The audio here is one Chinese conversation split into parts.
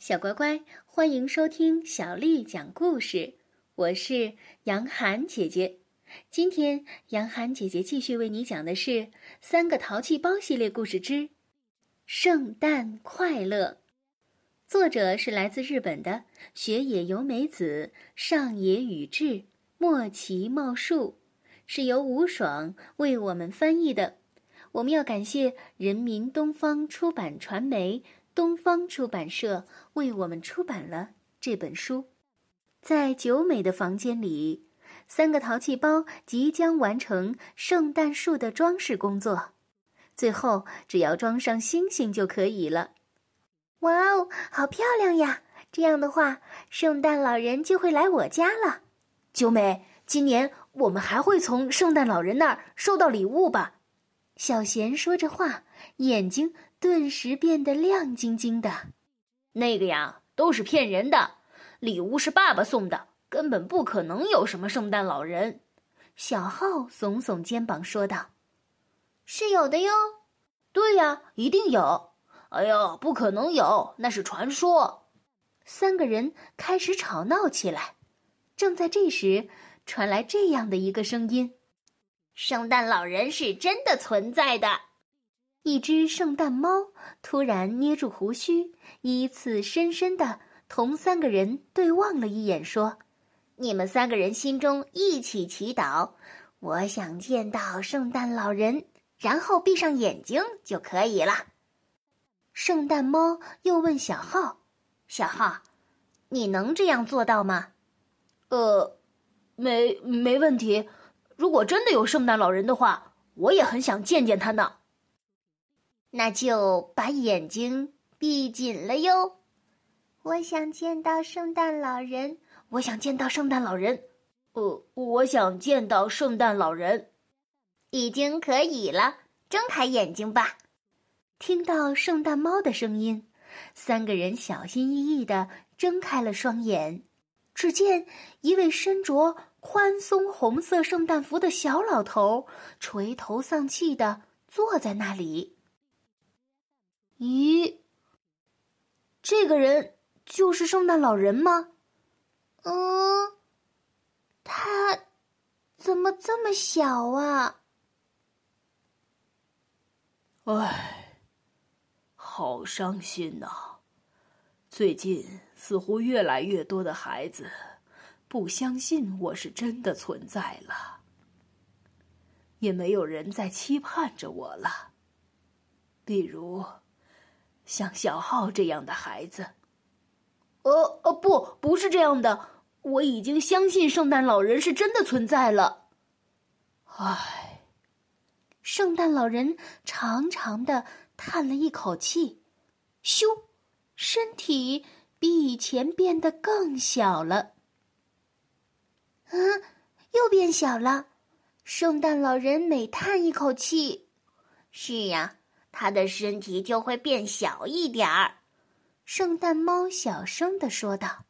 小乖乖，欢迎收听小丽讲故事。我是杨涵姐姐。今天，杨涵姐姐继续为你讲的是《三个淘气包》系列故事之《圣诞快乐》。作者是来自日本的雪野由美子、上野宇治、莫奇茂树，是由吴爽为我们翻译的。我们要感谢人民东方出版传媒、东方出版社为我们出版了这本书。在九美的房间里，三个淘气包即将完成圣诞树的装饰工作。最后，只要装上星星就可以了。哇哦，好漂亮呀！这样的话，圣诞老人就会来我家了。九美，今年我们还会从圣诞老人那儿收到礼物吧？小贤说着话，眼睛顿时变得亮晶晶的。那个呀，都是骗人的，礼物是爸爸送的，根本不可能有什么圣诞老人。小浩耸耸肩膀说道：“是有的哟。”“对呀，一定有。”“哎呦，不可能有，那是传说。”三个人开始吵闹起来。正在这时，传来这样的一个声音。圣诞老人是真的存在的。一只圣诞猫突然捏住胡须，依次深深的同三个人对望了一眼，说：“你们三个人心中一起祈祷，我想见到圣诞老人，然后闭上眼睛就可以了。”圣诞猫又问小浩：“小浩，你能这样做到吗？”“呃，没，没问题。”如果真的有圣诞老人的话，我也很想见见他呢。那就把眼睛闭紧了哟。我想见到圣诞老人，我想见到圣诞老人。呃，我想见到圣诞老人。已经可以了，睁开眼睛吧。听到圣诞猫的声音，三个人小心翼翼的睁开了双眼。只见一位身着宽松红色圣诞服的小老头垂头丧气的坐在那里。咦，这个人就是圣诞老人吗？嗯，他怎么这么小啊？唉，好伤心呐！最近似乎越来越多的孩子不相信我是真的存在了，也没有人在期盼着我了。比如，像小浩这样的孩子。呃呃，不，不是这样的，我已经相信圣诞老人是真的存在了。唉，圣诞老人长长的叹了一口气，咻。身体比以前变得更小了。嗯，又变小了。圣诞老人每叹一口气，是呀，他的身体就会变小一点儿。圣诞猫小声的说道：“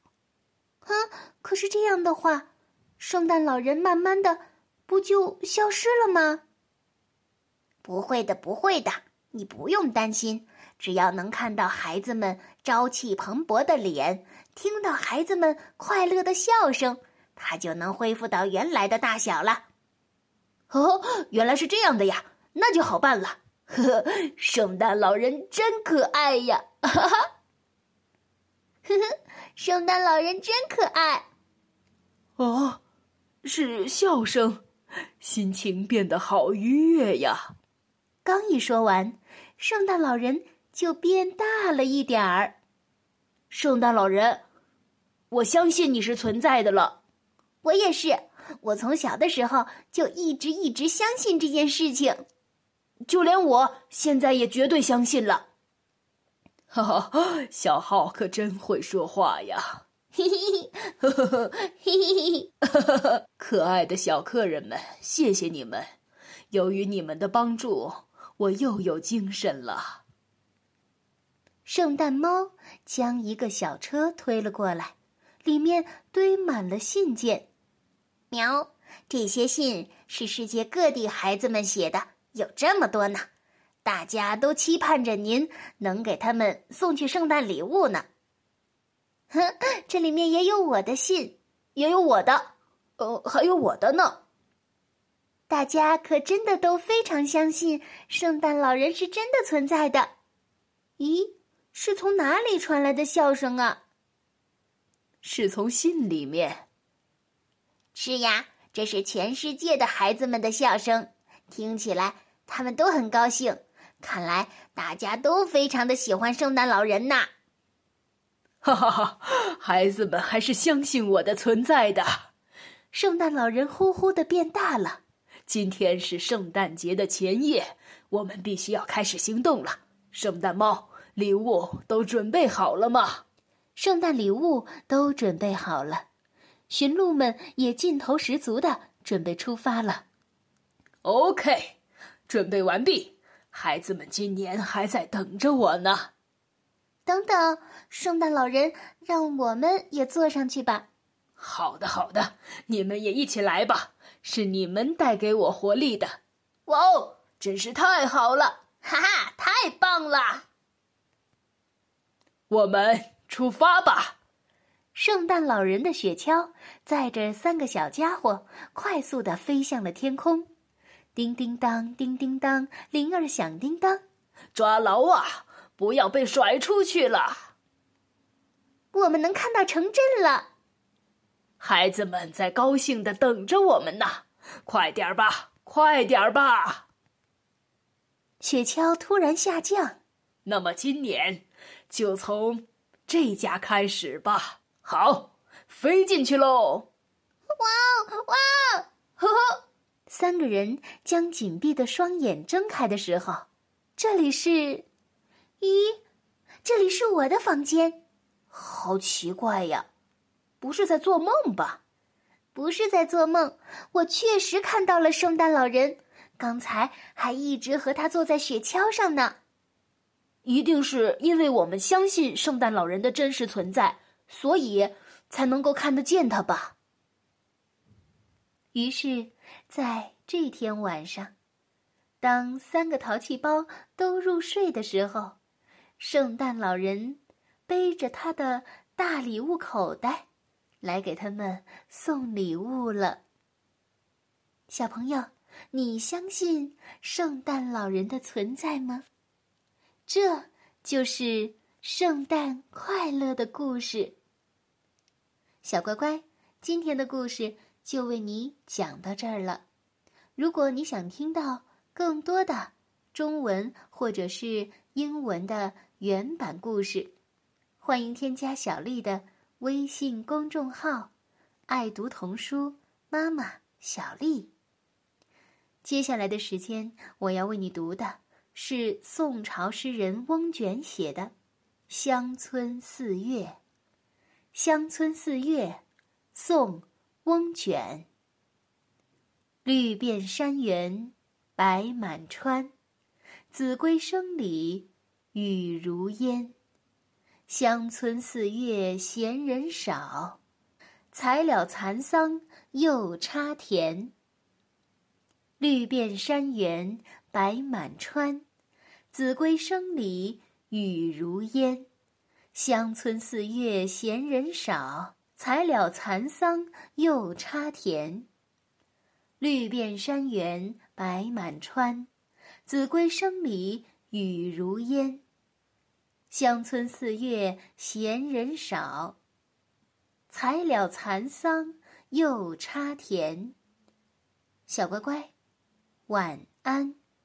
啊，可是这样的话，圣诞老人慢慢的不就消失了吗？”不会的，不会的，你不用担心。只要能看到孩子们朝气蓬勃的脸，听到孩子们快乐的笑声，他就能恢复到原来的大小了。哦，原来是这样的呀，那就好办了。呵呵，圣诞老人真可爱呀！哈哈，呵呵，圣诞老人真可爱。哦，是笑声，心情变得好愉悦呀。刚一说完，圣诞老人。就变大了一点儿，圣诞老人，我相信你是存在的了。我也是，我从小的时候就一直一直相信这件事情，就连我现在也绝对相信了。哈哈，小浩可真会说话呀！嘿嘿嘿，呵呵嘿嘿嘿，可爱的小客人们，谢谢你们，由于你们的帮助，我又有精神了。圣诞猫将一个小车推了过来，里面堆满了信件。喵，这些信是世界各地孩子们写的，有这么多呢。大家都期盼着您能给他们送去圣诞礼物呢。哼，这里面也有我的信，也有我的，呃，还有我的呢。大家可真的都非常相信圣诞老人是真的存在的。咦，是从哪里传来的笑声啊？是从信里面。是呀，这是全世界的孩子们的笑声，听起来他们都很高兴。看来大家都非常的喜欢圣诞老人呐。哈哈哈，孩子们还是相信我的存在的。圣诞老人呼呼的变大了。今天是圣诞节的前夜，我们必须要开始行动了。圣诞猫、礼物都准备好了吗？圣诞礼物都准备好了。驯鹿们也劲头十足的准备出发了。OK，准备完毕。孩子们今年还在等着我呢。等等，圣诞老人，让我们也坐上去吧。好的，好的，你们也一起来吧。是你们带给我活力的。哇哦，真是太好了！哈哈，太棒了。我们出发吧。圣诞老人的雪橇载着三个小家伙，快速的飞向了天空。叮叮当，叮叮当，铃儿响叮当。抓牢啊！不要被甩出去了。我们能看到城镇了。孩子们在高兴的等着我们呢。快点吧，快点吧。雪橇突然下降。那么今年就从这家开始吧。好，飞进去喽！哇哦哇哦！呵呵，三个人将紧闭的双眼睁开的时候，这里是，咦，这里是我的房间，好奇怪呀，不是在做梦吧？不是在做梦，我确实看到了圣诞老人，刚才还一直和他坐在雪橇上呢。一定是因为我们相信圣诞老人的真实存在。所以才能够看得见他吧。于是，在这天晚上，当三个淘气包都入睡的时候，圣诞老人背着他的大礼物口袋，来给他们送礼物了。小朋友，你相信圣诞老人的存在吗？这就是圣诞快乐的故事。小乖乖，今天的故事就为你讲到这儿了。如果你想听到更多的中文或者是英文的原版故事，欢迎添加小丽的微信公众号“爱读童书妈妈小丽”。接下来的时间，我要为你读的是宋朝诗人翁卷写的《乡村四月》。乡村四月，宋·翁卷。绿遍山原，白满川，子规声里雨如烟。乡村四月闲人少，才了蚕桑又插田。绿遍山原，白满川，子规声里雨如烟。乡村四月闲人少，才了蚕桑又插田。绿遍山原白满川，子规声里雨如烟。乡村四月闲人少，才了蚕桑又插田。小乖乖，晚安。